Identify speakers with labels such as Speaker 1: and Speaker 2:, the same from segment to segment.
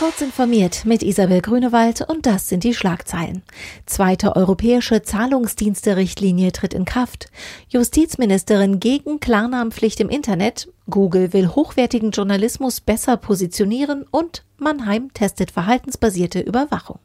Speaker 1: Kurz informiert mit Isabel Grünewald und das sind die Schlagzeilen. Zweite europäische Zahlungsdienste-Richtlinie tritt in Kraft. Justizministerin gegen Klarnamenpflicht im Internet. Google will hochwertigen Journalismus besser positionieren und Mannheim testet verhaltensbasierte Überwachung.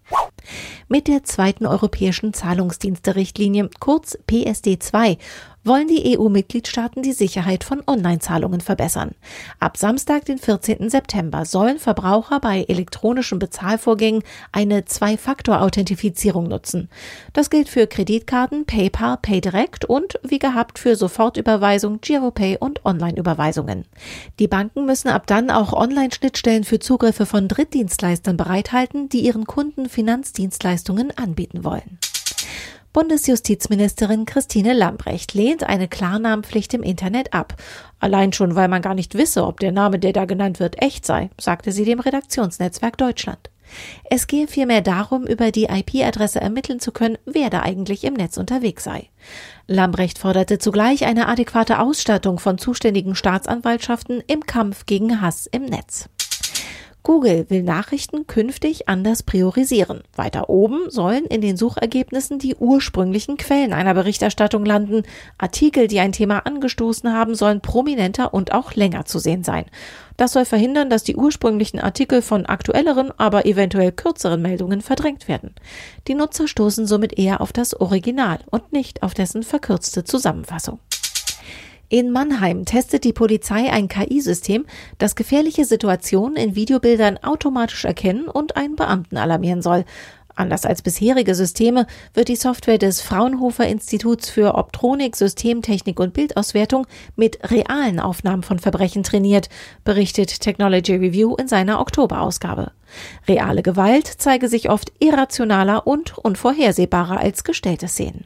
Speaker 1: Mit der zweiten europäischen Zahlungsdienste-Richtlinie, kurz PSD2, wollen die EU-Mitgliedstaaten die Sicherheit von Online-Zahlungen verbessern. Ab Samstag, den 14. September, sollen Verbraucher bei elektronischen Bezahlvorgängen eine Zwei-Faktor-Authentifizierung nutzen. Das gilt für Kreditkarten, PayPal, PayDirect und wie gehabt für Sofortüberweisung, Giropay und Online-Überweisungen. Die Banken müssen ab dann auch Online-Schnittstellen für Zugriffe von Drittdienstleistern bereithalten, die ihren Kunden Finanzdienstleistungen anbieten wollen. Bundesjustizministerin Christine Lambrecht lehnt eine Klarnamenpflicht im Internet ab. Allein schon, weil man gar nicht wisse, ob der Name, der da genannt wird, echt sei, sagte sie dem Redaktionsnetzwerk Deutschland. Es gehe vielmehr darum, über die IP-Adresse ermitteln zu können, wer da eigentlich im Netz unterwegs sei. Lambrecht forderte zugleich eine adäquate Ausstattung von zuständigen Staatsanwaltschaften im Kampf gegen Hass im Netz. Google will Nachrichten künftig anders priorisieren. Weiter oben sollen in den Suchergebnissen die ursprünglichen Quellen einer Berichterstattung landen. Artikel, die ein Thema angestoßen haben, sollen prominenter und auch länger zu sehen sein. Das soll verhindern, dass die ursprünglichen Artikel von aktuelleren, aber eventuell kürzeren Meldungen verdrängt werden. Die Nutzer stoßen somit eher auf das Original und nicht auf dessen verkürzte Zusammenfassung. In Mannheim testet die Polizei ein KI-System, das gefährliche Situationen in Videobildern automatisch erkennen und einen Beamten alarmieren soll. Anders als bisherige Systeme wird die Software des Fraunhofer Instituts für Optronik, Systemtechnik und Bildauswertung mit realen Aufnahmen von Verbrechen trainiert, berichtet Technology Review in seiner Oktoberausgabe. Reale Gewalt zeige sich oft irrationaler und unvorhersehbarer als gestellte Szenen.